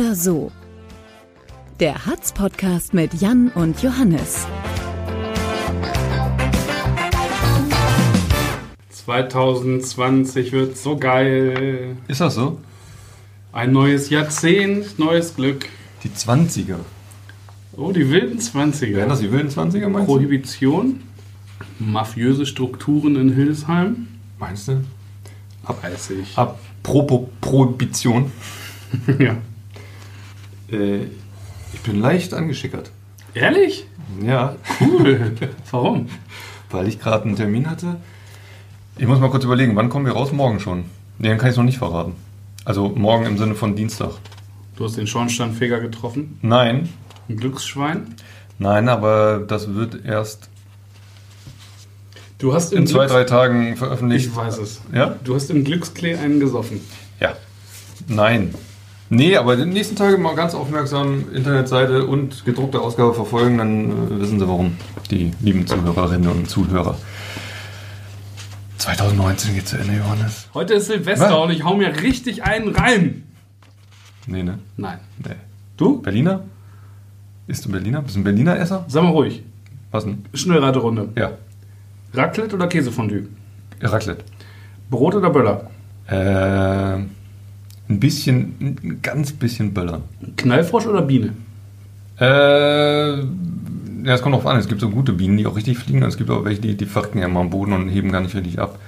So oder so. Der Hatz-Podcast mit Jan und Johannes. 2020 wird so geil. Ist das so? Ein neues Jahrzehnt, neues Glück. Die 20er. Oh, die wilden 20er. Wären das die wilden 20er, meinst du? Prohibition, mafiöse Strukturen in Hildesheim. Meinst du? Weiß ich. Apropos Prohibition. ja. Äh, ich bin leicht angeschickert. Ehrlich? Ja, Cool. Warum? weil ich gerade einen Termin hatte. Ich muss mal kurz überlegen, wann kommen wir raus? Morgen schon. Nee, dann kann ich es noch nicht verraten. Also morgen im Sinne von Dienstag. Du hast den Schornsteinfeger getroffen. Nein, Ein Glücksschwein. nein, aber das wird erst Du hast in zwei, Glücks- drei Tagen veröffentlicht. Ich weiß es. Ja? Du hast im Glücksklee einen gesoffen. Ja. Nein. Nee, aber die nächsten Tage mal ganz aufmerksam Internetseite und gedruckte Ausgabe verfolgen, dann äh, wissen Sie warum. Die lieben Zuhörerinnen und Zuhörer. 2019 geht zu Ende, Johannes. Heute ist Silvester Was? und ich hau mir richtig einen rein. Nee, ne? Nein. Nee. Du? Berliner? Bist du Berliner? Bist du ein Berliner Esser? Sag mal ruhig. Was denn? Schnellraterunde. Ja. Raclette oder Käsefondue? Raclette. Brot oder Böller? Äh, ein bisschen, ein ganz bisschen Böller. Knallfrosch oder Biene? Äh, ja, es kommt drauf an. Es gibt so gute Bienen, die auch richtig fliegen. Und es gibt auch welche, die, die verrecken ja immer am Boden und heben gar nicht richtig ab.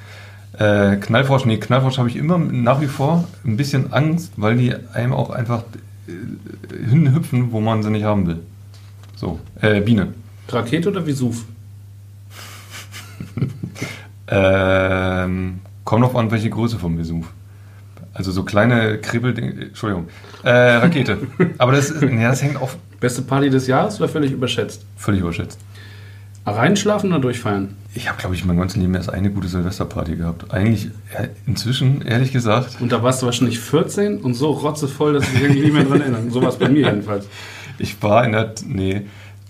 Äh, Knallfrosch, nee, Knallfrosch habe ich immer nach wie vor ein bisschen Angst, weil die einem auch einfach äh, hinhüpfen, wo man sie nicht haben will. So, äh, Biene. Rakete oder Vesuv? Ähm, kommt drauf an, welche Größe vom Vesuv. Also so kleine Kribbel, Entschuldigung, äh, Rakete. Aber das, ist- das hängt auch Beste Party des Jahres oder völlig überschätzt? völlig überschätzt. Reinschlafen oder durchfeiern? Ich habe, glaube ich, mein ganzes Leben erst eine gute Silvesterparty gehabt. Eigentlich inzwischen, ehrlich gesagt, Und da warst du wahrscheinlich 14 und so rotzevoll, dass ich mich irgendwie nicht mehr dran erinnere. So war es bei mir jedenfalls. ich war in der, nee,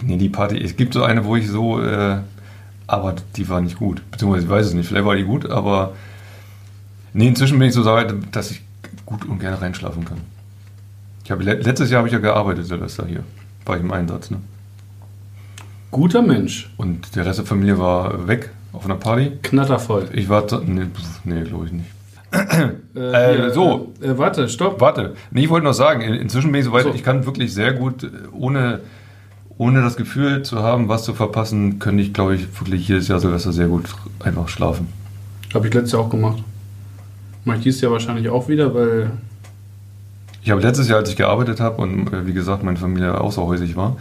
nee, die Party, es gibt so eine, wo ich so, äh, aber die war nicht gut. Beziehungsweise ich weiß es nicht, vielleicht war die gut, aber nee, inzwischen bin ich so weit, dass ich gut und gerne reinschlafen kann. Ich habe, le- letztes Jahr habe ich ja gearbeitet, Silvester hier. War ich im Einsatz, ne? Guter Mensch. Und der Rest der Familie war weg auf einer Party. Knattervoll. Ich war, nee, nee glaube ich nicht. Äh, Äh, so. Äh, äh, warte, stopp. Warte, nee, ich wollte noch sagen, in- inzwischen bin ich so weit, So. ich kann wirklich sehr gut, ohne, ohne das Gefühl zu haben, was zu verpassen, könnte ich, glaube ich, wirklich jedes Jahr Silvester sehr gut einfach schlafen. Habe ich letztes Jahr auch gemacht. Mach ich dieses Jahr wahrscheinlich auch wieder, weil Ich habe letztes Jahr, als ich gearbeitet habe und äh, wie gesagt, meine Familie außerhäusig war,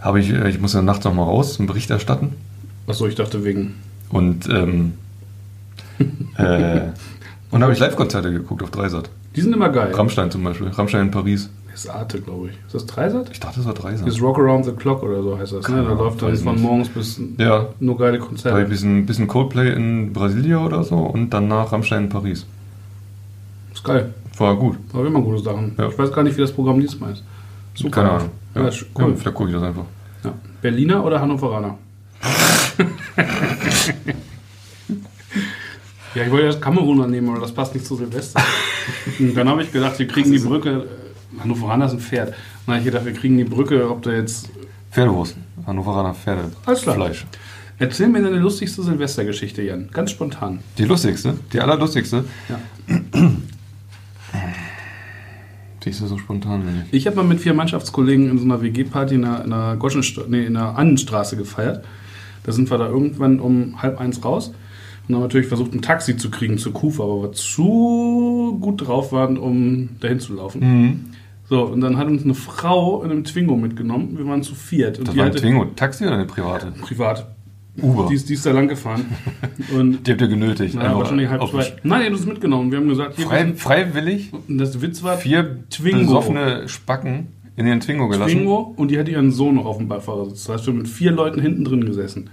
habe ich, äh, ich musste nachts noch mal raus, einen Bericht erstatten Achso, ich dachte wegen. und ähm, äh, und habe ich Live-Konzerte geguckt auf Dreisat. Die sind immer geil. Rammstein zum Beispiel, Rammstein in Paris. Das ist Arte, glaube ich. Ist das Dreisat? Ich dachte, das war Dreisat. Das ist Rock Around the Clock oder so heißt das. Ne? Da läuft dann von morgens bis Ja, nur geile Da war ein Konzerte. bisschen, bisschen Coldplay in Brasilia oder so und danach Rammstein in Paris. Geil. War gut. Aber immer gute Sachen. Ja. Ich weiß gar nicht, wie das Programm diesmal ist. Super. Keine Ahnung. Ja, Ja, cool. Vielleicht gucke ich das einfach. Ja. Berliner oder Hannoveraner? ja, ich wollte erst Kameruner nehmen, aber das passt nicht zu Silvester. Und dann habe ich gedacht, wir kriegen die Brücke. Hannoveraner ist ein Pferd. Und dann habe ich gedacht, wir kriegen die Brücke, ob da jetzt. Pferdewurst. Hannoveraner Pferde. Alles klar. Fleisch. Erzähl mir deine lustigste Silvestergeschichte, Jan. Ganz spontan. Die lustigste, die allerlustigste. Ja. Siehst du so spontan nicht. Ich habe mal mit vier Mannschaftskollegen in so einer WG-Party in einer, in einer, nee, in einer Annenstraße gefeiert. Da sind wir da irgendwann um halb eins raus und haben natürlich versucht, ein Taxi zu kriegen zur Kufa, aber wir zu gut drauf waren, um dahin zu laufen. Mhm. So, und dann hat uns eine Frau in einem Twingo mitgenommen. Wir waren zu viert. Und Das war ein hatte- Twingo. Taxi oder eine private? Privat. Uber. Die ist, die ist da lang gefahren. Und Die habt ihr genötigt. einfach wahrscheinlich halb zwei. Nein, die hat uns mitgenommen. Wir haben gesagt, hier, Frei, freiwillig und das Witz war, vier Twingo. besoffene Spacken in den Twingo gelassen. Twingo und die hatte ihren Sohn noch auf dem Beifahrersitz. Das heißt, wir haben mit vier Leuten hinten drin gesessen.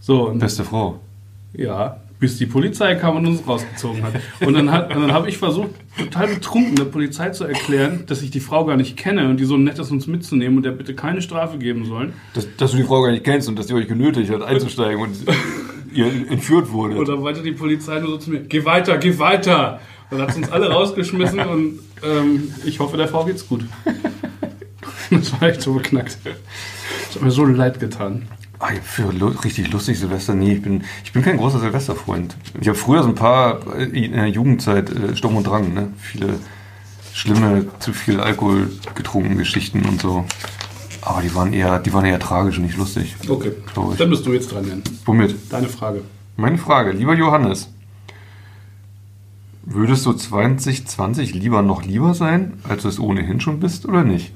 So, Beste Frau. ja, bis die Polizei kam und uns rausgezogen hat. Und dann, hat, und dann habe ich versucht, total betrunken der Polizei zu erklären, dass ich die Frau gar nicht kenne und die so nett ist, uns mitzunehmen und der bitte keine Strafe geben sollen. Dass, dass du die Frau gar nicht kennst und dass sie euch genötigt hat, einzusteigen und ihr entführt wurde. Und dann wollte die Polizei nur so zu mir, geh weiter, geh weiter. Dann hat sie uns alle rausgeschmissen und Ähm, ich hoffe, der Frau geht's gut. das war echt so beknackt. Das hat mir so leid getan. Ah, für richtig lustig Silvester, nee, ich bin, ich bin kein großer Silvesterfreund. Ich habe früher so ein paar äh, in der Jugendzeit äh, Sturm und Drang, ne? Viele schlimme, zu viel Alkohol getrunken Geschichten und so. Aber die waren eher, die waren eher tragisch und nicht lustig. Okay, dann bist du jetzt dran, Jan. Womit? Deine Frage. Meine Frage, lieber Johannes, würdest du 2020 lieber noch lieber sein, als du es ohnehin schon bist oder nicht?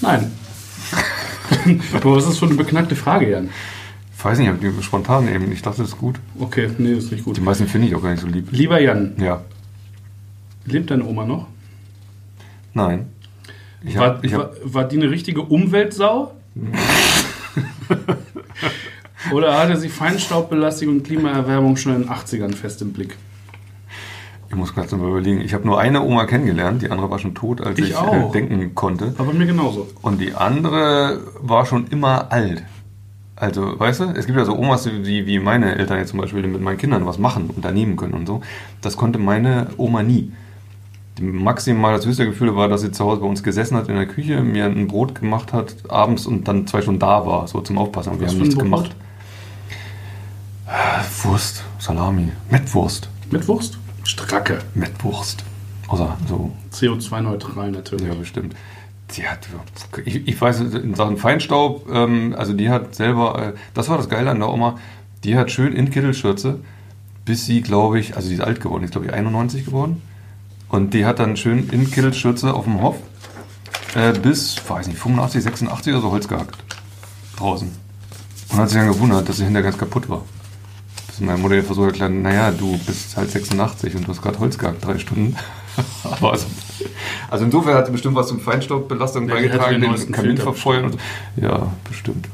Nein. Aber was ist für eine beknackte Frage, Jan? Ich weiß nicht, ich habe die spontan eben. Ich dachte, das ist gut. Okay, nee, ist nicht gut. Die meisten finde ich auch gar nicht so lieb. Lieber Jan, Ja. lebt deine Oma noch? Nein. Ich war, hab, ich war, hab, war die eine richtige Umweltsau? Oder hatte sie Feinstaubbelastung und Klimaerwärmung schon in den 80ern fest im Blick? Ich muss gerade mal überlegen. Ich habe nur eine Oma kennengelernt, die andere war schon tot, als Ich ich, auch. äh, denken konnte. Aber mir genauso. Und die andere war schon immer alt. Also, weißt du, es gibt ja so Omas, die wie meine Eltern jetzt zum Beispiel die mit meinen Kindern was machen, unternehmen können und so. Das konnte meine Oma nie. Die maximal das höchste Gefühl war, dass sie zu Hause bei uns gesessen hat in der Küche, mir ein Brot gemacht hat abends und dann zwei Stunden da war, so zum Aufpassen. Und wir Was haben nichts Brot? gemacht. Äh, Wurst, Salami, Mettwurst, Mit Wurst? Stracke. Mettwurst. Außer so CO2-neutral natürlich. ja, bestimmt. Die hat, ich, ich weiß, in Sachen Feinstaub, ähm, also die hat selber, äh, das war das Geile an der Oma, die hat schön in Kittelschürze, bis sie, glaube ich, also die ist alt geworden, die ist, glaube ich, 91 geworden. Und die hat dann schön in Kittelschürze auf dem Hof äh, bis, weiß nicht, 85, 86 oder so Holz gehackt. Draußen. Und hat sich dann gewundert, dass sie hinterher ganz kaputt war. Bis meine Mutter versucht klar, naja, du bist halt 86 und du hast gerade Holz gehackt, drei Stunden. Aber also, also insofern hat sie bestimmt was zum Feinstaubbelastung Ja, beigetragen, den den Kamin verfeuern und so. Ja, bestimmt.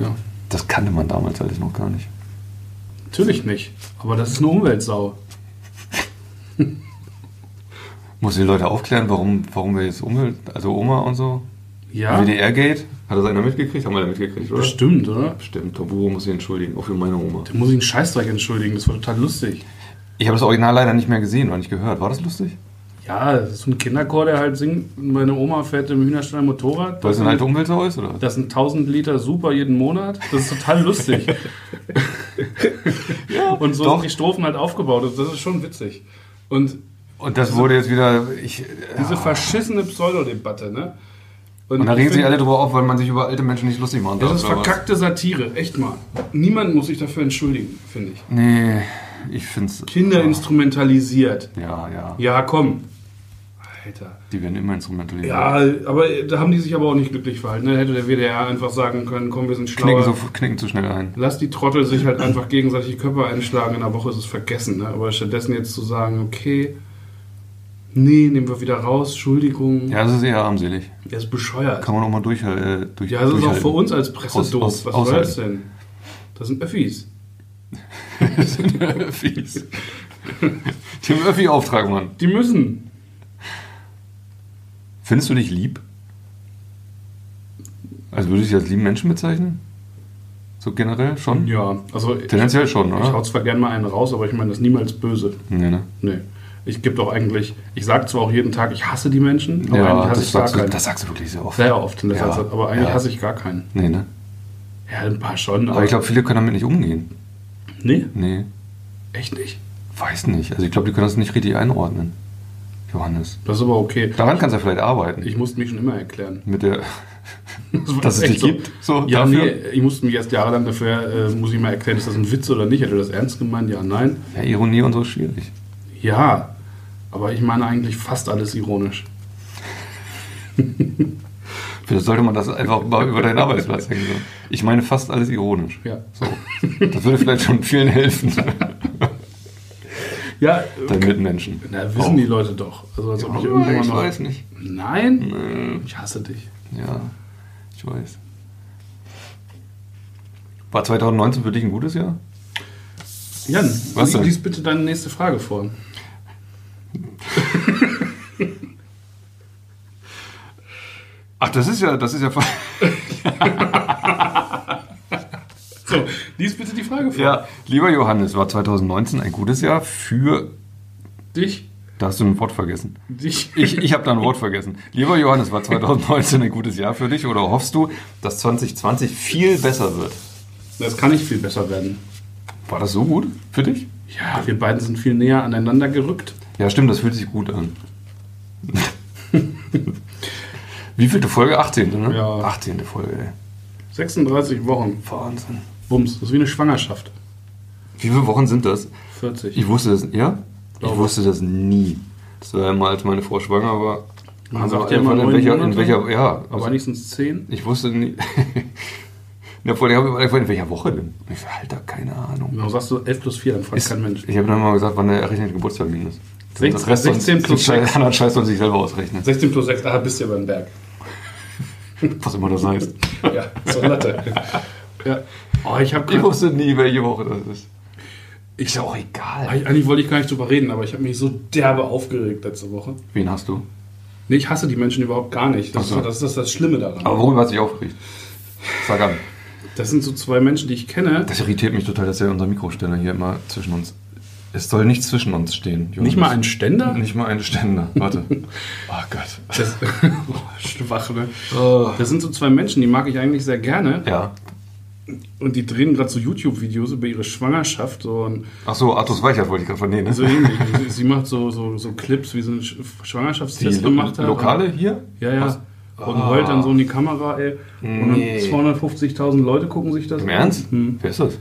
Ja. Das kannte man damals alles noch gar nicht. Natürlich nicht. Aber das ist eine Umweltsau. Muss die Leute aufklären, warum, warum wir jetzt Umwelt, also Oma und so? Ja, WDR-Gate? Hat das einer mitgekriegt? Haben wir da mitgekriegt, oder? bestimmt, oder? Bestimmt. Toburo muss sich entschuldigen, auch für meine Oma. Da muss ich einen Scheißdreck entschuldigen. Das war total lustig. Ich habe das Original leider nicht mehr gesehen oder nicht gehört. War das lustig? Ja, das ist so ein Kinderchor, der halt singt. Meine Oma fährt im Hühnerstall Motorrad. Weil es Das eine alte Umweltsau ist, oder? das sind 1000 Liter super jeden Monat. Das ist total lustig. Und so doch. sind die Strophen halt aufgebaut. Das ist schon witzig. Und Und das wurde jetzt wieder. Ich, diese verschissene Pseudodebatte, ne? Und da ich regen sich alle drüber auf, weil man sich über alte Menschen nicht lustig machen darf. Das ist verkackte Satire, echt mal. Niemand muss sich dafür entschuldigen, finde ich. Nee, ich finde es. Kinder instrumentalisiert. Ja, ja. Ja, komm. Alter. Die werden immer instrumentalisiert. Ja, aber da haben die sich aber auch nicht glücklich verhalten. Da hätte der WDR einfach sagen können, komm, wir sind schlauer. Knicken, so, knicken zu schnell ein. Lass die Trottel sich halt einfach gegenseitig die Köpfe einschlagen. In einer Woche ist es vergessen. Ne? Aber stattdessen jetzt zu sagen, okay, nee, nehmen wir wieder raus, Entschuldigung. Ja, das ist eher armselig. Der ist bescheuert. Kann man auch mal durch, äh, durch ja, das ist auch für uns als Presse Aus- doof. aus- Was soll das denn? Das sind Öffis. Fies. Die haben Öffi-Auftrag, Mann. Die müssen. Findest du dich lieb? Also würde ich dich als lieben Menschen bezeichnen? So generell schon? Ja, also ich, Tendenziell schon, ich hau oder? zwar gerne mal einen raus, aber ich meine das niemals böse. Nee, ne? Nee. Ich gebe doch eigentlich, ich sage zwar auch jeden Tag, ich hasse die Menschen, aber Ja, eigentlich hasse ich gar sagst, du, keinen. das sagst du wirklich sehr oft. Sehr oft Ja, Zeit, aber eigentlich ja. hasse ich gar keinen. Nee, ne? Ja, ein paar schon, Aber ich glaube, viele können damit nicht umgehen. Nee, Nee, echt nicht. weiß nicht. Also ich glaube, die können das nicht richtig einordnen. Johannes. Das ist aber okay. Daran kannst du vielleicht arbeiten. Ich musste mich schon immer erklären. Mit der, Das dass es dich gibt. So, Ja, dafür. nee, ich musste mich erst jahrelang dafür, äh, muss ich mal erklären, ist das ein Witz oder nicht? Hat er das ernst gemeint? Ja, nein. Ja, Ironie und so ist schwierig. Ja, aber ich meine eigentlich fast alles ironisch. Vielleicht sollte man das einfach mal über deinen Arbeitsplatz hängen. Ich meine fast alles ironisch. Ja. So. Das würde vielleicht schon vielen helfen, Ja, deinen Mitmenschen. na, wissen Auch. die Leute doch. Also als ob ich Ja, irgendwann ich noch. weiß nicht. Nein? Nee. Ich hasse dich. Ja, ich weiß. War 2019 für dich ein gutes Jahr? Jan, Was lies bitte deine nächste Frage vor. Das ist ja, das ist ja. So, lies bitte die Frage vor. Ja, lieber Johannes, war 2019 ein gutes Jahr für Dich? Da hast du ein Wort vergessen. Ich, Ich, ich habe da ein Wort vergessen. Lieber Johannes, war 2019 ein gutes Jahr für dich oder hoffst du, dass 2020 viel besser wird? das kann nicht viel besser werden. War das so gut für dich? Ja, wir beiden sind viel näher aneinander gerückt. Ja, stimmt, das fühlt sich gut an. Wie vielte Folge? 18. Ne? Ja. 18. Folge, ey. 36 Wochen. Wahnsinn. Bums, das ist wie eine Schwangerschaft. Wie viele Wochen sind das? 40. Ich wusste das, ja? Ich Glaube. wusste das nie. Das war mal, als meine Frau schwanger war. Man Aber sagt ja immer in welcher, in welcher, ja. aber also wenigstens 10. ich wusste nie. Ja, vor der habe ich immer gefragt, in welcher Woche denn? Ich so, Alter, keine Ahnung. Warum sagst du 11 plus 4? Dann fragt Ist, kein Mensch. ich habe dann mal gesagt, wann der errechnete Geburtstermin ist. 16 Das Rest 16 plus plus sechs. anderen Scheiß soll sich selber ausrechnen. 16 plus 6, ah, bist du ja beim Berg. Was immer das heißt. Ja, so Latte. ja. Oh, ich Ich wusste nie, welche Woche das ist. ich, Ist ja auch egal. Eigentlich wollte ich gar nicht drüber reden, aber ich habe mich so derbe aufgeregt letzte Woche. Wen hast du? Nee, ich hasse die Menschen überhaupt gar nicht. Das, so. ist, das ist das Schlimme daran. Aber worüber hat sich aufgeregt? Sag an. Das sind so zwei Menschen, die ich kenne. Das irritiert mich total, dass ja unser Mikroständer hier immer zwischen uns. Es soll nicht zwischen uns stehen. Johannes. Nicht mal ein Ständer? Nicht mal ein Ständer. Warte. Oh Gott. Das, oh, schwach, ne? Das sind so zwei Menschen, die mag ich eigentlich sehr gerne. Ja. Und die drehen gerade so YouTube-Videos über ihre Schwangerschaft. So, und Ach so, Artus Weichert wollte ich gerade vernehmen. so ähnlich. Sie, sie macht so, so, so Clips, wie sie einen Sch- Die Schwangerschaftstest Lo gemacht hat. Lokale hier? Ja, ja. Was? Und Ah. heult dann so in die Kamera, ey. Und Nee. 250.000 Leute gucken sich das Im an. Ernst? Hm. Wer ist das?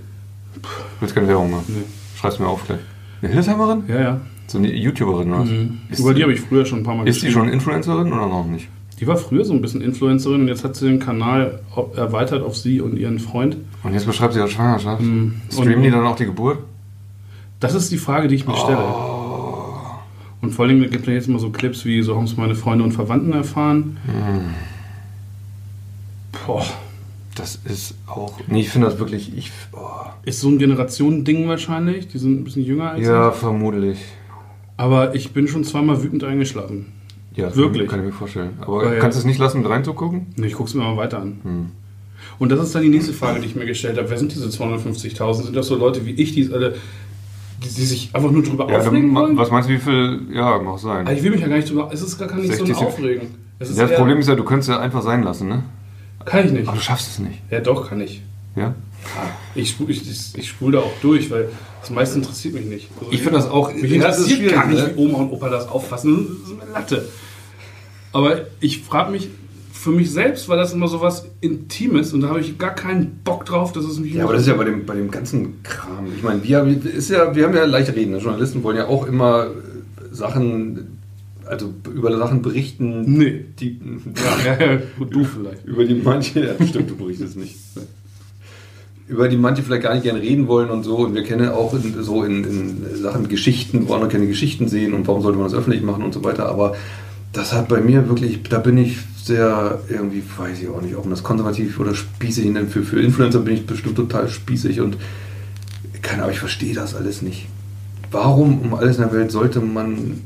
Willst keine Werbung machen? Nee. Schreib's mir auf gleich. Eine Hildesheimerin? Ja, ja. So eine YouTuberin oder was? Ist, Über die habe ich früher schon ein paar Mal ist die schon Influencerin oder noch nicht? Die war früher so ein bisschen Influencerin und jetzt hat sie den Kanal erweitert auf sie und ihren Freund. Und jetzt beschreibt sie ihre Schwangerschaft. Mhm. Streamen Und- die dann auch die Geburt? Das ist die Frage, die ich mir stelle. Oh. Und vor allem gibt es jetzt immer so Clips wie, so haben es meine Freunde und Verwandten erfahren. Mhm. Boah, Das ist auch. Nee, ich finde das wirklich. Ich, oh. ist so ein Generationending wahrscheinlich. Die sind ein bisschen jünger als Ja, ich. vermutlich. Aber ich bin schon zweimal wütend eingeschlafen. Ja, das Wirklich? Kann ich mir vorstellen. Aber Weil- kannst du es nicht lassen, mit reinzugucken? Nee, Ich gucke es mir mal weiter an. Hm. Und das ist dann die nächste Frage, die ich mir gestellt habe. Wer sind diese 250.000? Sind das so Leute wie ich, die alle, die, die sich einfach nur drüber Ja, aufregen wollen? was meinst du, wie viel. Ja, mag sein. Also ich will mich ja gar nicht drüber. Es ist gar nicht so ein 60, Aufregen. Ja, das Problem ist ja, du könntest ja einfach sein lassen, ne? Kann ich nicht. Aber du schaffst es nicht. Ja, doch, kann ich. Ja? Ich spule ich, ich, spul da auch durch, weil das meiste interessiert mich nicht. Also Ich finde das auch- Mich ja, das interessiert gar nicht, wie Oma und Opa das auffassen. Das ist eine Latte. Aber ich frage mich für mich selbst, weil das immer so was Intimes und da habe ich gar keinen Bock drauf, dass es mich. Ja, aber das ist ja bei dem, bei dem ganzen Kram. Ich meine, wir, ist ja, wir haben ja leicht reden. ne? Journalisten wollen ja auch immer Sachen, also über Sachen berichten, Nee. die, Ja, gut, du vielleicht. über die manche, ja, stimmt, du berichtest nicht. Über die manche vielleicht gar nicht gerne reden wollen und so. Und wir kennen auch in, so in, in Sachen Geschichten, wo andere keine Geschichten sehen und warum sollte man das öffentlich machen und so weiter. Aber das hat bei mir wirklich, da bin ich sehr irgendwie, weiß ich auch nicht, ob man das konservativ oder spießig nennt. Für, für Influencer bin ich bestimmt total spießig und keine Ahnung, ich verstehe das alles nicht. Warum um alles in der Welt sollte man.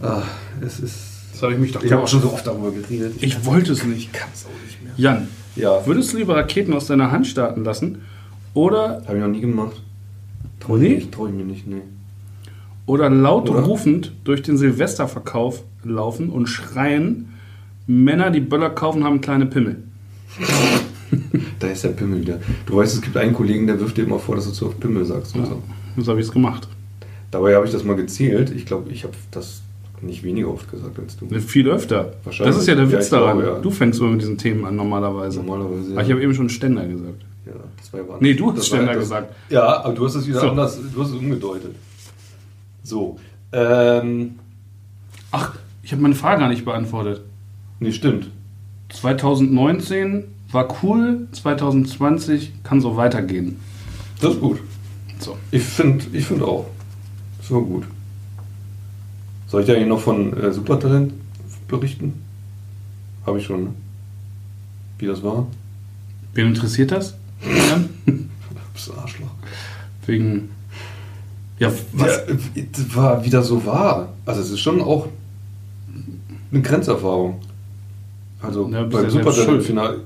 Ah, es ist. Das habe ich mich doch Ich habe auch schon so oft darüber geredet. Ich wollte es nicht. kann es auch nicht mehr. Jan, Ja. würdest du lieber Raketen aus deiner Hand starten lassen oder, Habe ich noch nie gemacht. Trau ich, Nee? mir nicht, trau ich mir nicht, nee. oder laut Oder? rufend durch den Silvesterverkauf laufen und schreien, Männer, die Böller kaufen, haben kleine Pimmel? Da ist der Pimmel wieder. Du weißt, es gibt einen Kollegen, der wirft dir immer vor, dass du zu oft Pimmel sagst und Ja, so. so habe ich es gemacht. Dabei habe ich das mal gezählt. Ich glaube, ich habe das nicht weniger oft gesagt als du. Viel öfter. Wahrscheinlich. Das ist ja der Ja, Witz glaube, daran. ja. Du fängst immer mit diesen Themen an normalerweise. Normalerweise. Aber ich habe eben schon Ständer gesagt. ja, das war ja aber Nee, du hast Ständer gesagt. Ja, aber du hast es wieder So. anders, du hast es umgedeutet. So. Ähm, Ach, ich habe meine Frage gar nicht beantwortet. nee, stimmt. 2019 war cool, 2020 kann so weitergehen. Das ist gut. So. Ich finde ich find auch. So gut. Soll ich dir eigentlich noch von äh, Supertalent berichten? Habe ich schon, ne? Wie das war? Wen interessiert das? Jan? Das Arschloch. Wegen. Ja, was? Ja, äh, das war wieder so wahr. Also es ist schon auch eine Grenzerfahrung. Also Ja, bist beim Supertalent-Finale.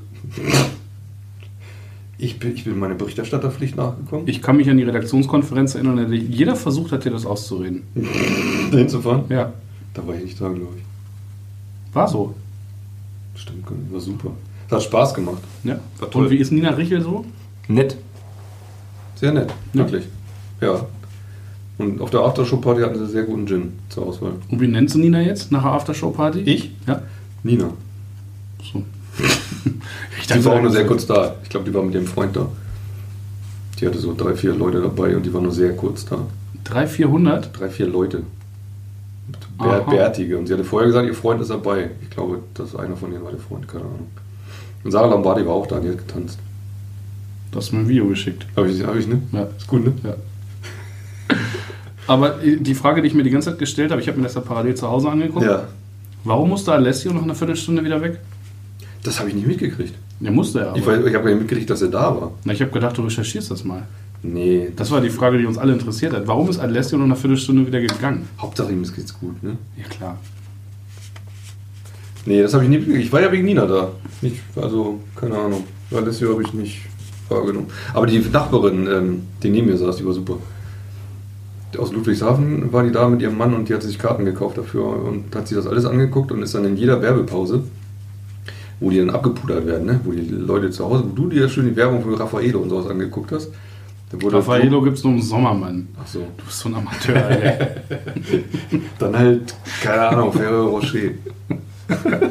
Ich bin, ich bin meiner Berichterstatterpflicht nachgekommen. Ich kann mich an die Redaktionskonferenz erinnern, in der jeder versucht hat, dir das auszureden. dahin zu fahren? Ja, Da war ich nicht da, glaube ich. war so. Stimmt, war super. Das hat Spaß gemacht. Ja. War toll. Und wie ist Nina Richel so? Nett. Sehr nett, Ja. wirklich. Ja. Und auf der Aftershow-Party hatten sie sehr guten Gin zur Auswahl. Und wie nennst du Nina jetzt nach der Aftershow-Party? Ich? Ja. Nina. So. ich Die war auch nur sehr kurz. da. Ich glaube, die war mit ihrem Freund da. Die hatte so drei, vier Leute dabei und die war nur sehr kurz da. 300, 400? Drei, vier Leute. Bär. Bärtige. Und sie hatte vorher gesagt, ihr Freund ist dabei. Ich glaube, das ist einer von ihnen war der Freund, keine Ahnung. Und Sarah Lombardi war auch da, die hat getanzt. Du hast mir ein Video geschickt. Habe ich, hab ich, ne? Ja. Ist gut, ne? Ja. Aber äh, die Frage, die ich mir die ganze Zeit gestellt habe, ich habe mir das ja parallel zu Hause angeguckt. Ja. Warum musste Alessio noch eine Viertelstunde wieder weg? Das habe ich nicht mitgekriegt. Der musste ja. Ich, ich habe nicht mitgekriegt, dass er da war. Na, ich habe gedacht, du recherchierst das mal. Nee. Das war die Frage, die uns alle interessiert hat. Warum ist Alessio noch eine Viertelstunde wieder gegangen? Hauptsache ihm geht's gut, ne? Ja, klar. Nee, das habe ich nicht mitgekriegt. Ich war ja wegen Nina da. Nicht, also, keine Ahnung. Hier habe ich nicht wahrgenommen. Aber die Nachbarin, ähm, die neben mir saß, die war super. Aus Ludwigshafen war die da mit ihrem Mann und die hat sich Karten gekauft dafür und hat sich das alles angeguckt und ist dann in jeder Werbepause, wo die dann abgepudert werden, ne? wo die Leute zu Hause, wo du dir schön die Werbung für Raffaello und sowas angeguckt hast. Raffaello gibt es nur im Sommer, Mann. Ach so. Du bist so ein Amateur, Alter. Dann halt, keine Ahnung, Ferrero Rocher.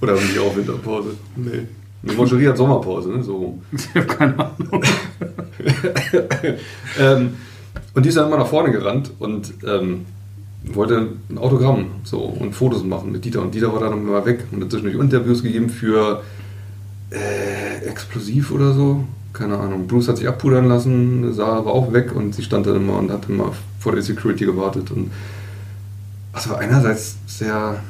Oder haben die auch Winterpause? Nee. Die Moncherie hat Sommerpause, ne? So ich habe keine Ahnung. ähm, und die ist dann immer nach vorne gerannt und ähm, wollte ein Autogramm so und Fotos machen mit Dieter. Und Dieter war dann immer weg und hat zwischendurch Interviews gegeben für äh, Explosiv oder so. Keine Ahnung. Bruce hat sich abpudern lassen, Sarah war auch weg und sie stand dann immer und hat immer vor der Security gewartet. Und das war einerseits sehr.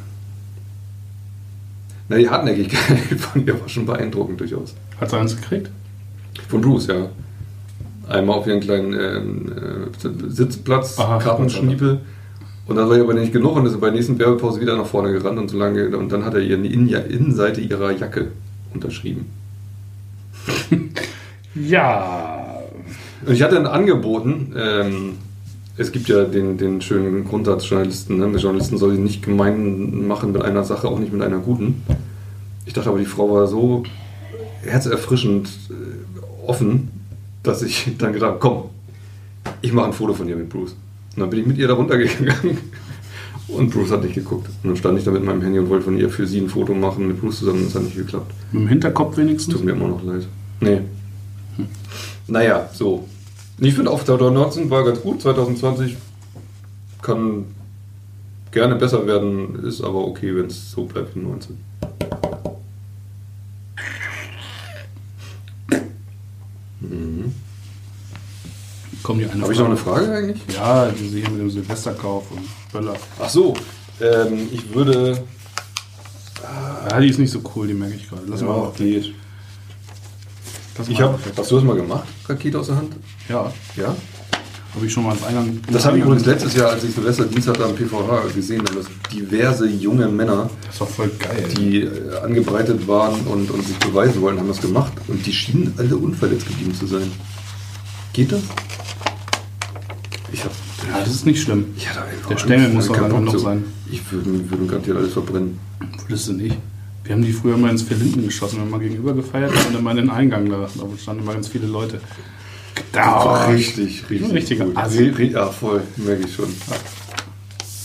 Na, die Hartnäckigkeit von ihr war schon beeindruckend durchaus. Hat sie eins gekriegt? Von Bruce, ja. Einmal auf ihren kleinen ähm, äh, Sitzplatz, Aha, Kartenschniepel. Und dann war ihr aber nicht genug und ist bei der nächsten Werbepause wieder nach vorne gerannt und so lange und dann hat er ihr die Innen Innenseite ihrer Jacke unterschrieben. Ja. Und ich hatte dann angeboten, ähm, es gibt ja den, den schönen Grundsatz Journalisten, ne? mit Journalisten soll ich nicht gemein machen mit einer Sache, auch nicht mit einer guten. Ich dachte aber, die Frau war so herzerfrischend äh, offen, dass ich dann gedacht habe, komm, ich mache ein Foto von ihr mit Bruce. Und dann bin ich mit ihr da runtergegangen und Bruce hat nicht geguckt. Und dann stand ich da mit meinem Handy und wollte von ihr für sie ein Foto machen mit Bruce zusammen und es hat nicht geklappt. Mit dem Hinterkopf wenigstens? Tut mir immer noch leid. Nee. Naja, so. Ich finde auch 2019 war ganz gut. 2020 kann gerne besser werden, ist aber okay, wenn es so bleibt wie 19. Mhm. Kommt hier eine Habe ich noch eine Frage eigentlich? Ja, diese hier mit dem Silvesterkauf und Böller. Ach so, ähm, ich würde. Ja, die ist nicht so cool, die merke ich gerade. Lass mal. geht. Lass Ich habe. weg. Hast du das mal gemacht? Rakete aus der Hand? Ja, Ja? habe ich schon mal als Eingang. Das habe ich übrigens letztes Jahr, als ich Silvesterdienst hatte am PVH gesehen, dass diverse junge Männer Das war voll geil. die äh, angebreitet waren und, und sich beweisen wollten, haben das gemacht. Und die schienen alle unverletzt geblieben zu sein. Geht das? Ich hab, ja, das ist nicht schlimm. ich hatte einfach Der Stängel muss Bock genug zu- sein. Ich würde mir würde garantiert alles verbrennen. Würdest du nicht? Wir haben die früher mal ins Verlinden geschossen. Wir haben mal gegenüber gefeiert und dann mal in den Eingang da. Da standen immer ganz viele Leute. war richtig, richtig. Ein richtiger gut. Assi. Ja, voll, merke ich schon.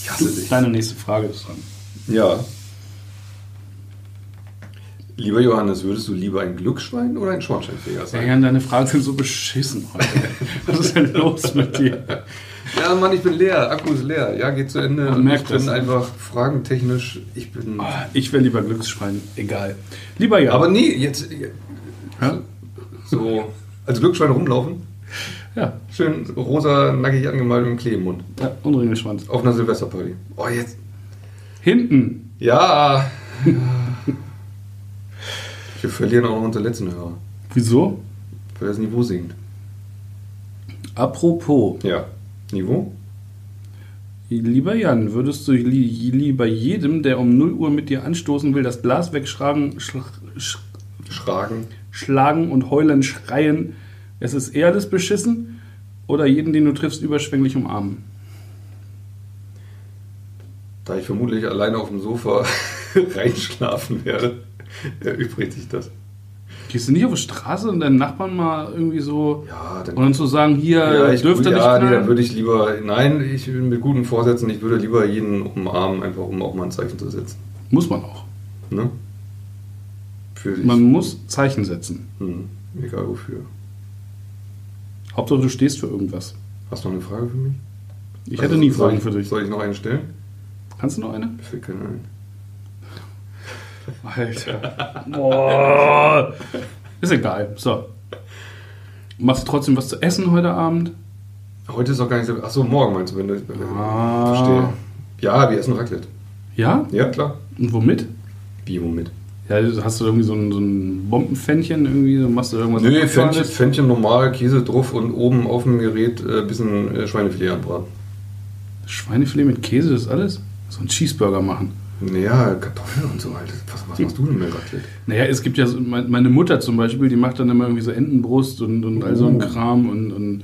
Ich hasse dich. Deine nächste Frage ist dran. Ja. Lieber Johannes, würdest du lieber ein Glücksschwein oder ein Schornsteinfeger Ja, sein? Jan, deine Fragen sind so beschissen heute. Was ist denn los mit dir? Ja, Mann, ich bin leer. Akku ist leer. Ja, geht zu Ende. Man Und merkt ich bin das. einfach fragentechnisch. Ich bin. Ich wäre lieber Glücksschwein. Egal. Lieber Jan. Aber nee, jetzt ja? so als Glücksschwein rumlaufen. Ja. Schön rosa, nackig angemalt mit dem Klee im Mund. ja, und Ringelschwanz. Auf einer Silvesterparty. Oh, jetzt. Hinten. Ja. Wir verlieren auch noch unseren letzten Hörer, Wieso? weil das Niveau sinkt. Apropos, Ja. Niveau? lieber Jan, würdest du li lieber jedem, der um 0 Uhr mit dir anstoßen will, das Glas wegschlagen, sch sch Schragen. schlagen und heulen, schreien, es ist eher das Beschissen oder jeden, den du triffst, überschwänglich umarmen? Da ich vermutlich alleine auf dem Sofa reinschlafen werde, erübrigt sich das. Gehst du nicht auf die Straße und deinen Nachbarn mal irgendwie so Ja, dann, und dann zu sagen, hier ja, ich, dürfte ja, nicht nee, knallen? dann würde ich lieber, nein, ich bin mit guten Vorsätzen, ich würde lieber jeden umarmen, einfach um auch mal ein Zeichen zu setzen. Muss man auch. Ne? Man muss Zeichen setzen. Hm, egal wofür. Hauptsache, du stehst für irgendwas. Hast du noch eine Frage für mich? Ich Also, hätte nie Fragen ich, für dich. Soll ich noch eine stellen? Kannst du noch eine? Mir fällt keine ein. Alter. Boah. Ist egal. So. Machst du trotzdem was zu essen heute Abend? Heute ist auch gar nicht so. Achso, morgen meinst du, wenn du. Ah. Verstehe. Ja, wir essen Raclette. Ja? Ja, klar. Und womit? Wie, womit? Ja, hast du irgendwie so ein, so ein Bombenpfännchen irgendwie? So machst du irgendwas Nö, Abgefahrenes? Pfännchen, Pfännchen normal, Käse drauf und oben auf dem Gerät ein äh, bisschen äh, Schweinefilet anbraten. Schweinefilet mit Käse, das ist alles? So ein Cheeseburger machen. Naja, Kartoffeln und so. Alter. Was, was machst du denn mit Raclette? Naja, es gibt ja so, mein- meine Mutter zum Beispiel, die macht dann immer irgendwie so Entenbrust und, und all so ein Oh. Kram und, und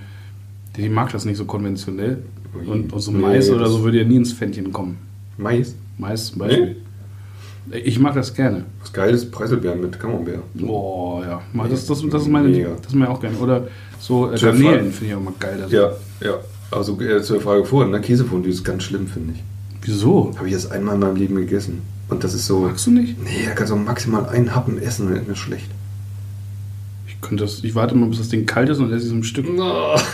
die mag das nicht so konventionell. Und, und so Nee, Mais oder das- so würde ja nie ins Pfännchen kommen. Mais? Mais zum Beispiel. Ich mag das gerne. Was geiles Preiselbeeren mit Camembert. Oh ja, das, das, das ist meine, Mega. das ist mir auch gerne. Oder so äh, Garnelen finde ich auch immer geil. Also, Ja, ja. Also äh, zur Frage vorhin, ne? Käsefondue ist ganz schlimm, finde ich. Wieso? Habe ich erst einmal in meinem Leben gegessen. Und das ist so. Magst du nicht? Nee, da kannst du maximal einen Happen essen, dann ist mir schlecht. Ich könnte das, ich warte mal, bis das Ding kalt ist und esse es im Stück.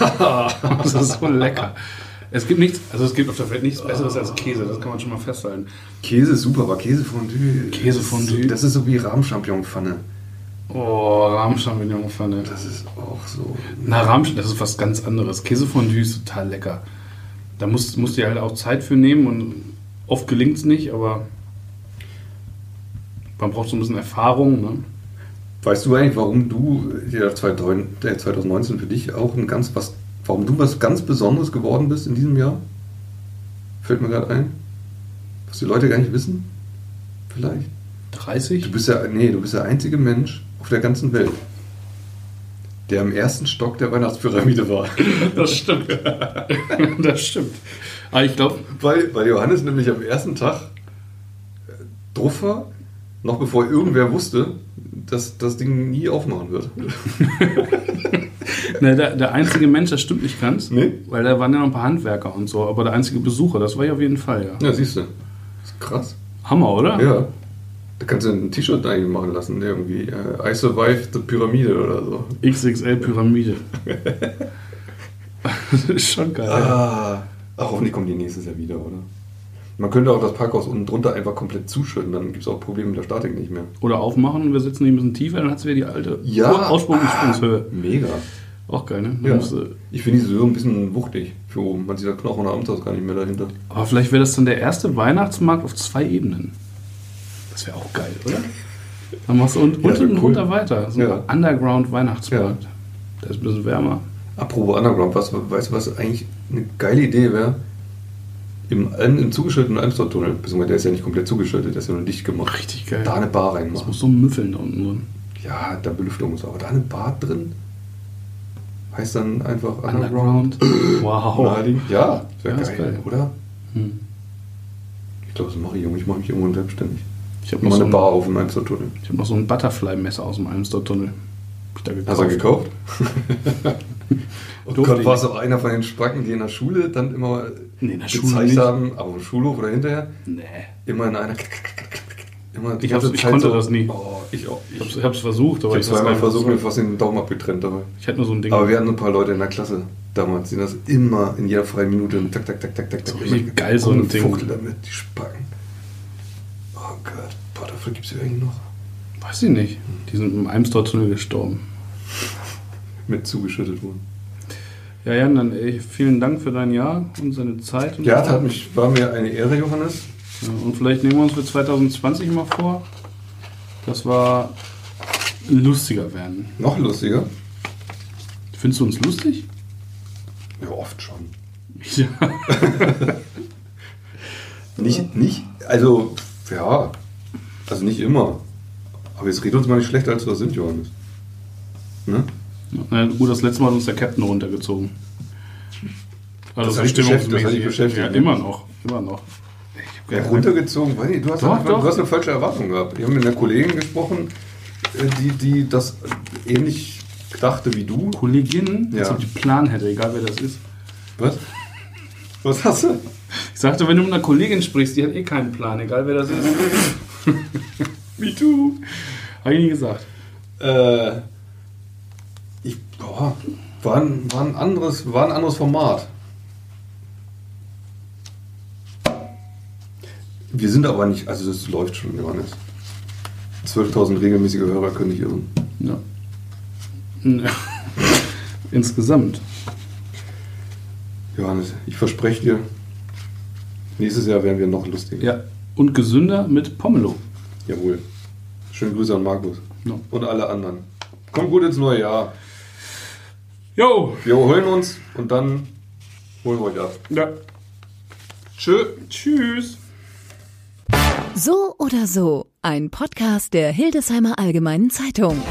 Das ist so lecker. Es gibt nichts, also es gibt auf der Welt nichts Besseres als Käse, das kann man schon mal festhalten. Käse ist super, aber Käsefondue. Käsefondue. Das ist so wie Rahmchampionpfanne. Oh, Rahmchampignonpfanne. Das ist auch so. Na, Rahmchampignon, das ist was ganz anderes. Käsefondue ist total lecker. Da musst, musst du dir halt auch Zeit für nehmen und oft gelingt es nicht, aber man braucht so ein bisschen Erfahrung. Ne? Weißt du eigentlich, warum du ja, 2009 äh, 2019 für dich auch ein ganz was, warum du was ganz Besonderes geworden bist in diesem Jahr? Fällt mir gerade ein. Was die Leute gar nicht wissen? Vielleicht. 30? Du bist ja, nee, du bist der einzige Mensch auf der ganzen Welt, der im ersten Stock der Weihnachtspyramide war. Das stimmt. das stimmt. Aber ich glaube, Weil, weil Johannes nämlich am ersten Tag äh, drauf war, noch bevor irgendwer wusste, dass das Ding nie aufmachen wird. ne, der, der einzige Mensch, das stimmt nicht ganz. Nee? Weil da waren ja noch ein paar Handwerker und so, aber der einzige Besucher, das war ich auf jeden Fall, ja. Ja, siehst du. Das ist krass. Hammer, oder? Ja. Da kannst du ein T-Shirt eigentlich machen lassen, der irgendwie äh, I survived the Pyramide oder so. XXL Pyramide. das ist schon geil. Ah. Ach, hoffentlich kommen die nächstes Jahr wieder, oder? Man könnte auch das Parkhaus unten drunter einfach komplett zuschütten, dann gibt es auch Probleme mit der Statik nicht mehr. Oder aufmachen und wir sitzen hier ein bisschen tiefer, dann hat es wieder die alte Aussprungshöhe. Ah, mega. Auch geil, ne? Ja. äh, Ich finde die so ein bisschen wuchtig für oben. Man sieht der Knochen und Amtshaus gar nicht mehr dahinter. aber vielleicht wäre das dann der erste Weihnachtsmarkt auf zwei Ebenen. Das wäre auch geil, oder? Dann machst du un Ja, unten cool. runter weiter. So ein Ja. Underground-Weihnachtsmarkt. Der ist ein bisschen wärmer. Apropos Underground, was, weißt du, was eigentlich eine geile Idee wäre? Im, im zugeschütteten beziehungsweise der ist ja nicht komplett zugeschüttet, der ist ja nur dicht gemacht. Richtig geil. Da eine Bar Das reinmachen. muss so müffeln da unten drin. Ja, da Belüftung muss, aber da eine Bar drin? Heißt dann einfach Underground. Wow. Naheliegend? Ja, wäre Ja, geil, geil. oder? Hm. Ich glaube, das mache ich, Junge. Ich mache mich irgendwann selbstständig. Ich habe noch, so eine ein, Bar auf dem Almsterdtunnel. ich hab noch so ein Butterfly-Messer aus dem da gekauft. Hast du gekauft? oh Gott, warst du auch einer von den Spacken, die in der Schule dann immer Nee, in der Schule gezeigt nicht. haben, aber im Schulhof oder hinterher, Nee. immer in einer. Immer Ich ich Zeit konnte so- das nie. Oh, ich auch. Ich hab's, ich hab's versucht, aber Ich habe zweimal versucht, mir fast den Daumen abgetrennt dabei. Ich hatte nur so ein Ding. Aber wir hatten ein paar Leute in der Klasse damals, die das immer in jeder freien Minute tak, tak, tak, tak, tak, So tak, richtig geil, so ein Ding. damit, die Spacken. Oh Gott, boah, dafür gibt es ja eigentlich noch. Weiß ich nicht. Die sind im Almster-Tunnel gestorben. Mit zugeschüttet wurden. Ja, Jan, dann ey, vielen Dank für dein Jahr und seine Zeit. Und, Ja, das hat mich, war mir eine Ehre, Johannes. Ja, und vielleicht nehmen wir uns für 2020 mal vor, dass wir lustiger werden. Noch lustiger. Findest du uns lustig? Ja, oft schon. Ja. Nicht, nicht, also, ja, also nicht immer. Aber jetzt red uns mal nicht schlecht, als wir sind, Johannes. Ne? Na gut, das letzte Mal hat uns der Captain runtergezogen. Also Das hat dich beschäftigt, das hat dich beschäftigt, Ja, ne? immer noch. Immer noch. Ja, runtergezogen, nicht, du hast, Doch, doch. du hast eine falsche Erwartung gehabt. Wir haben mit einer Kollegin gesprochen, äh, die, die das ähnlich dachte wie du. Kollegin, als Ja. ob die Plan hätte, egal wer das ist. Was? Was hast du? Ich sagte, wenn du mit einer Kollegin sprichst, die hat eh keinen Plan, egal wer das ist. Wie du. Habe ich nie gesagt. Äh, ich, boah, war ein, war, ein anderes, war ein anderes Format. Wir sind aber nicht, also das läuft schon, Johannes. 12.000 regelmäßige Hörer können nicht irren. Ja. Ja. Insgesamt. Johannes, ich verspreche dir, nächstes Jahr werden wir noch lustiger. Ja. Und gesünder mit Pomelo. Jawohl. Schöne Grüße an Markus. Ja. Und alle anderen. Kommt gut ins neue Jahr. Jo. Wir holen uns und dann holen wir euch ab. Ja. Tschö. Tschüss. So oder so, ein Podcast der Hildesheimer Allgemeinen Zeitung.